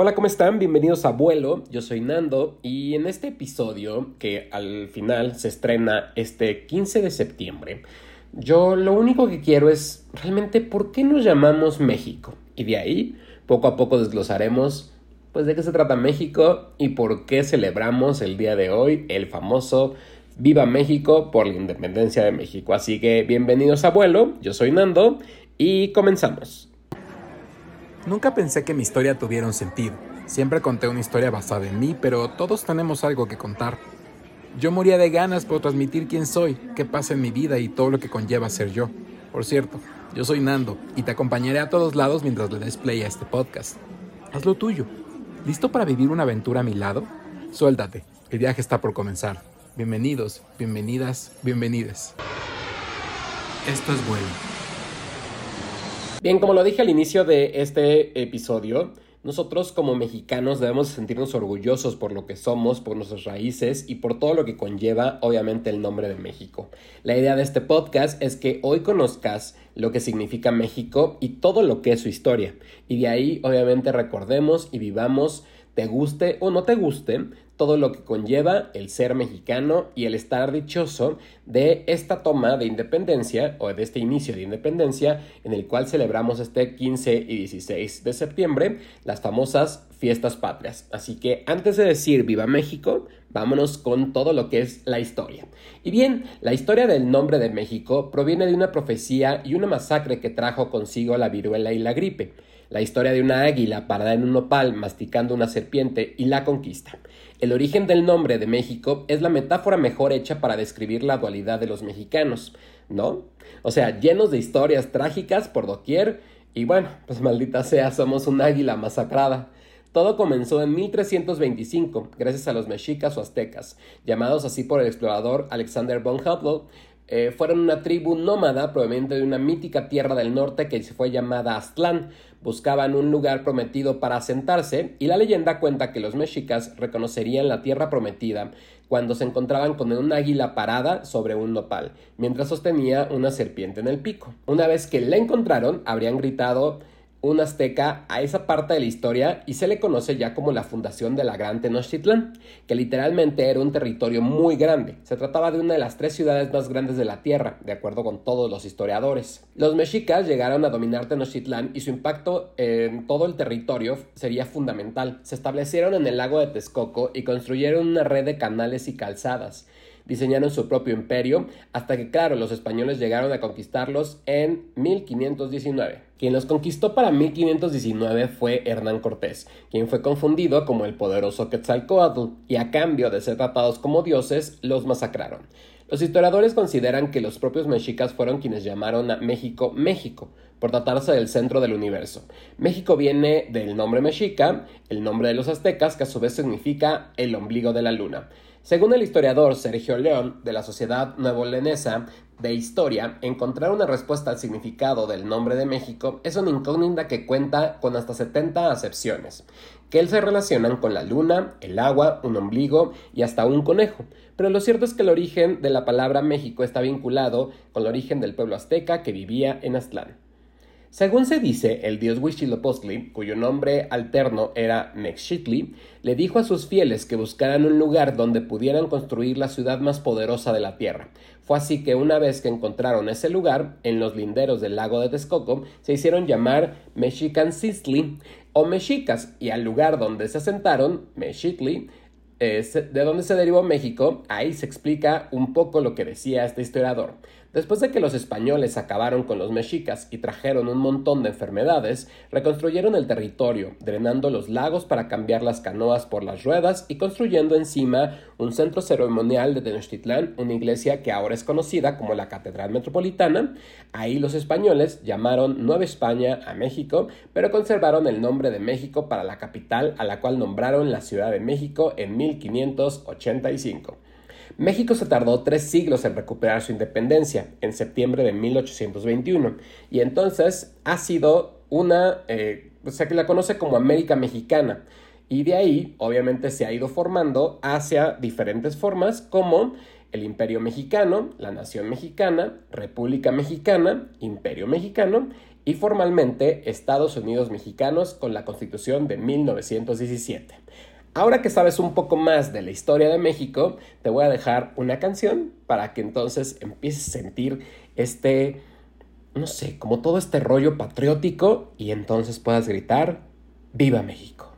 Hola, ¿cómo están? Bienvenidos a Vuelo. Yo soy Nando y en este episodio, que al final se estrena este 15 de septiembre, yo lo único que quiero es realmente por qué nos llamamos México. Y de ahí, poco a poco desglosaremos pues de qué se trata México y por qué celebramos el día de hoy el famoso Viva México por la independencia de México. Así que bienvenidos a Vuelo, yo soy Nando y comenzamos. Nunca pensé que mi historia tuviera un sentido. Siempre conté una historia basada en mí, pero todos tenemos algo que contar. Yo moría de ganas por transmitir quién soy, qué pasa en mi vida y todo lo que conlleva ser yo. Por cierto, yo soy Nando y te acompañaré a todos lados mientras le des play a este podcast. Haz lo tuyo. ¿Listo para vivir una aventura a mi lado? Suéltate, el viaje está por comenzar. Bienvenidos, bienvenidas, bienvenides. Esto es bueno. Bien, como lo dije al inicio de este episodio, nosotros como mexicanos debemos sentirnos orgullosos por lo que somos, por nuestras raíces y por todo lo que conlleva obviamente el nombre de México. La idea de este podcast es que hoy conozcas lo que significa México y todo lo que es su historia. Y de ahí obviamente recordemos y vivamos, te guste o no te guste, todo lo que conlleva el ser mexicano y el estar dichoso de esta toma de independencia o de este inicio de independencia en el cual celebramos este 15 y 16 de septiembre las famosas fiestas patrias. Así que antes de decir viva México, vámonos con todo lo que es la historia. Y bien, la historia del nombre de México proviene de una profecía y una masacre que trajo consigo la viruela y la gripe la historia de una águila parada en un nopal masticando una serpiente y la conquista. El origen del nombre de México es la metáfora mejor hecha para describir la dualidad de los mexicanos, ¿no? O sea, llenos de historias trágicas por doquier y bueno, pues maldita sea, somos un águila masacrada. Todo comenzó en 1325, gracias a los mexicas o aztecas, llamados así por el explorador Alexander von Humboldt, eh, fueron una tribu nómada proveniente de una mítica tierra del norte que se fue llamada Aztlán. Buscaban un lugar prometido para asentarse y la leyenda cuenta que los mexicas reconocerían la tierra prometida cuando se encontraban con un águila parada sobre un nopal, mientras sostenía una serpiente en el pico. Una vez que la encontraron, habrían gritado un azteca a esa parte de la historia y se le conoce ya como la fundación de la Gran Tenochtitlán, que literalmente era un territorio muy grande. Se trataba de una de las tres ciudades más grandes de la Tierra, de acuerdo con todos los historiadores. Los mexicas llegaron a dominar Tenochtitlán y su impacto en todo el territorio sería fundamental. Se establecieron en el lago de Texcoco y construyeron una red de canales y calzadas diseñaron su propio imperio, hasta que, claro, los españoles llegaron a conquistarlos en 1519. Quien los conquistó para 1519 fue Hernán Cortés, quien fue confundido como el poderoso Quetzalcoatl, y a cambio de ser tratados como dioses, los masacraron. Los historiadores consideran que los propios mexicas fueron quienes llamaron a México México, por tratarse del centro del universo. México viene del nombre mexica, el nombre de los aztecas, que a su vez significa el ombligo de la luna. Según el historiador Sergio León, de la Sociedad Nuevo-Lenesa de Historia, encontrar una respuesta al significado del nombre de México es una incógnita que cuenta con hasta 70 acepciones, que se relacionan con la luna, el agua, un ombligo y hasta un conejo. Pero lo cierto es que el origen de la palabra México está vinculado con el origen del pueblo azteca que vivía en Aztlán. Según se dice, el dios Huitzilopochtli, cuyo nombre alterno era Nexchitli, le dijo a sus fieles que buscaran un lugar donde pudieran construir la ciudad más poderosa de la tierra. Fue así que una vez que encontraron ese lugar, en los linderos del lago de Texcoco, se hicieron llamar Mexicansistli o Mexicas, y al lugar donde se asentaron, Mexitli, de donde se derivó México, ahí se explica un poco lo que decía este historiador. Después de que los españoles acabaron con los mexicas y trajeron un montón de enfermedades, reconstruyeron el territorio, drenando los lagos para cambiar las canoas por las ruedas y construyendo encima un centro ceremonial de Tenochtitlán, una iglesia que ahora es conocida como la Catedral Metropolitana. Ahí los españoles llamaron Nueva España a México, pero conservaron el nombre de México para la capital a la cual nombraron la Ciudad de México en 1585. México se tardó tres siglos en recuperar su independencia, en septiembre de 1821, y entonces ha sido una, eh, o sea, que la conoce como América Mexicana. Y de ahí, obviamente, se ha ido formando hacia diferentes formas como el Imperio Mexicano, la Nación Mexicana, República Mexicana, Imperio Mexicano y formalmente Estados Unidos Mexicanos con la Constitución de 1917. Ahora que sabes un poco más de la historia de México, te voy a dejar una canción para que entonces empieces a sentir este, no sé, como todo este rollo patriótico y entonces puedas gritar, ¡Viva México!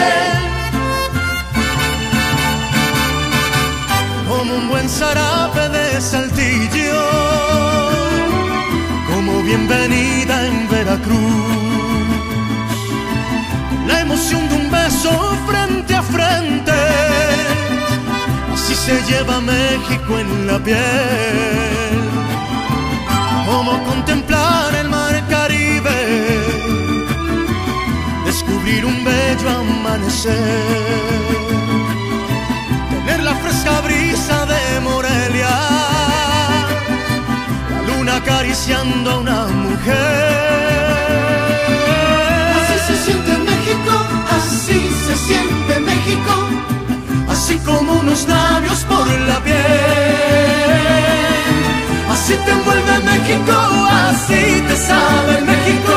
En Veracruz, la emoción de un beso frente a frente, así se lleva México en la piel, como contemplar el mar Caribe, descubrir un bello amanecer. La fresca brisa de Morelia, la acariciando a una mujer. Así se siente México, así se siente México, así como unos labios por la piel. Así te envuelve México, así te sabe México,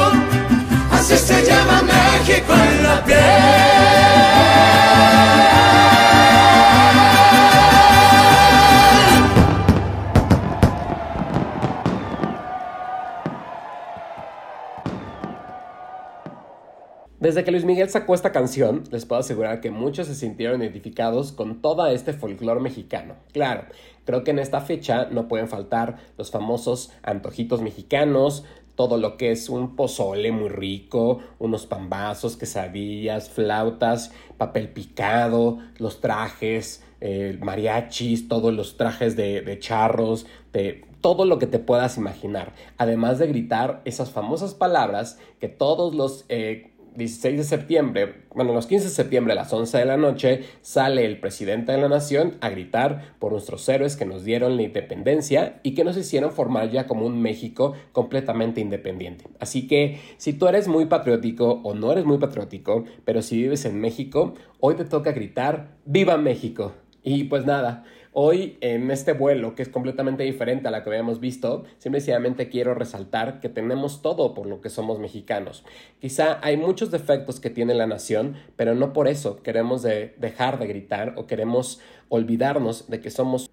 Desde que Luis Miguel sacó esta canción, les puedo asegurar que muchos se sintieron identificados con todo este folclore mexicano. Claro, creo que en esta fecha no pueden faltar los famosos antojitos mexicanos, todo lo que es un pozole muy rico, unos pambazos, quesadillas, flautas, papel picado, los trajes, eh, mariachis, todos los trajes de, charros, de todo lo que te puedas imaginar. Además de gritar esas famosas palabras que todos los... Eh, 16 de septiembre, bueno, los 15 de septiembre a las 11 de la noche, sale el presidente de la nación a gritar por nuestros héroes que nos dieron la independencia y que nos hicieron formar ya como un México completamente independiente. Así que si tú eres muy patriótico o no eres muy patriótico, pero si vives en México, hoy te toca gritar ¡Viva México! Y pues nada, Hoy, en este vuelo, que es completamente diferente a la que habíamos visto, simplemente quiero resaltar que tenemos todo por lo que somos mexicanos. Quizá hay muchos defectos que tiene la nación, pero no por eso queremos dejar de gritar o queremos olvidarnos de que somos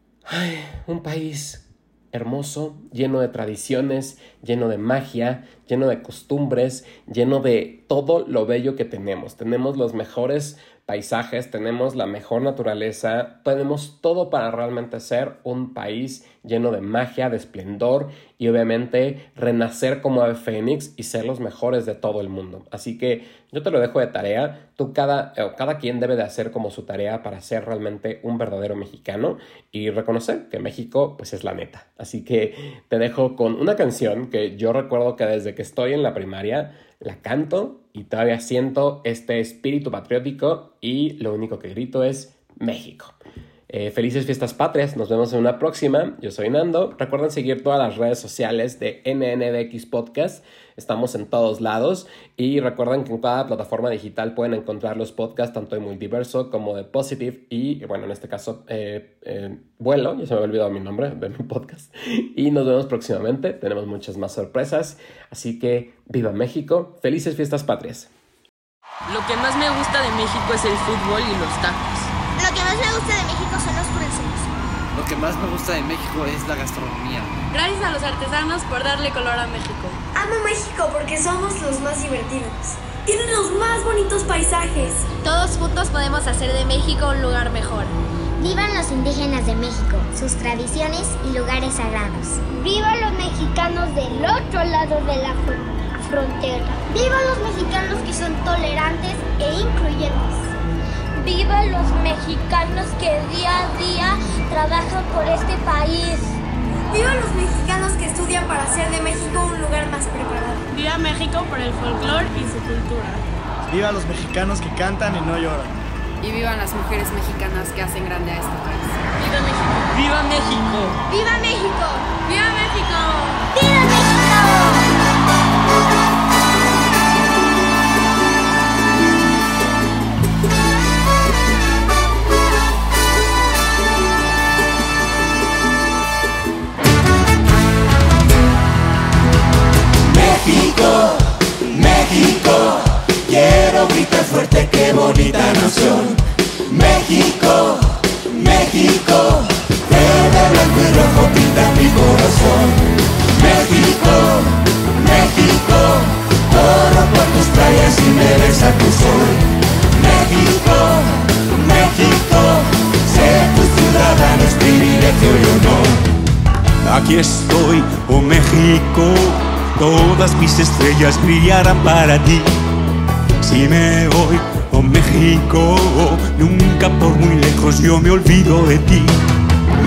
un país hermoso, lleno de tradiciones, lleno de magia, lleno de costumbres, lleno de todo lo bello que tenemos. Tenemos los mejores paisajes, tenemos la mejor naturaleza, tenemos todo para realmente ser un país lleno de magia, de esplendor y obviamente renacer como ave fénix y ser los mejores de todo el mundo. Así que yo te lo dejo de tarea, tú cada, eh, cada quien debe de hacer como su tarea para ser realmente un verdadero mexicano y reconocer que México pues es la neta. Así que te dejo con una canción que yo recuerdo que desde que estoy en la primaria la canto y todavía siento este espíritu patriótico y lo único que grito es México. Eh, felices fiestas patrias, nos vemos en una próxima. Yo soy Nando. Recuerden seguir todas las redes sociales de NNDX Podcast. Estamos en todos lados y recuerden que en cada plataforma digital pueden encontrar los podcasts tanto de Multiverso como de Positive y, bueno, en este caso, eh, eh, Vuelo, ya se me había olvidado mi nombre de mi podcast. Y nos vemos próximamente, tenemos muchas más sorpresas. Así que, viva México, felices fiestas patrias. Lo que más me gusta de México es el fútbol y los tacos. Lo que más me gusta de México son los cruceros. Lo que más me gusta de México es la gastronomía. Gracias a los artesanos por darle color a México. Amo México porque somos los más divertidos. Tienen los más bonitos paisajes. Todos juntos podemos hacer de México un lugar mejor. Vivan los indígenas de México, sus tradiciones y lugares sagrados. Vivan los mexicanos del otro lado de la frontera. Vivan los mexicanos que son tolerantes e incluyentes. Viva los mexicanos que día a día trabajan por este país. Viva los mexicanos que estudian para hacer de México un lugar más preparado. Viva México por el folclore y su cultura. Viva los mexicanos que cantan y no lloran. Y vivan las mujeres mexicanas que hacen grande a este país. Viva México. Viva México. Viva México. Viva México. Viva México. México, quiero gritar fuerte, qué bonita nación. México, México, verde, blanco y rojo pinta mi corazón. México, México, corro por tus playas y me besa tu sol. México, México, sé tu ciudadano es privilegio y honor. Aquí estoy, oh México todas mis estrellas brillarán para ti. Si me voy, oh México, nunca por muy lejos yo me olvido de ti.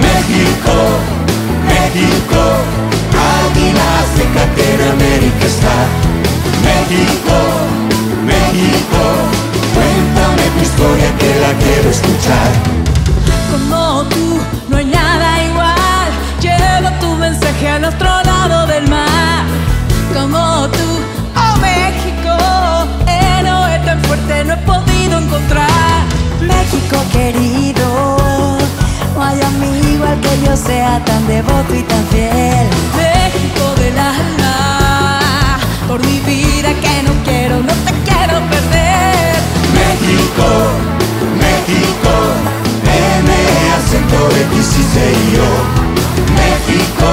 México, México, águilas de Catena América está. México, México, cuéntame tu historia que la quiero escuchar. Como tú, no hay nada igual, llevo tu mensaje al otro lado del mar como tú, oh México, héroe tan fuerte no he podido encontrar. México querido, no hay amigo al que yo sea tan devoto y tan fiel. México del alma, por mi vida que no quiero, no te quiero perder. México, México, me acento ti si yo. México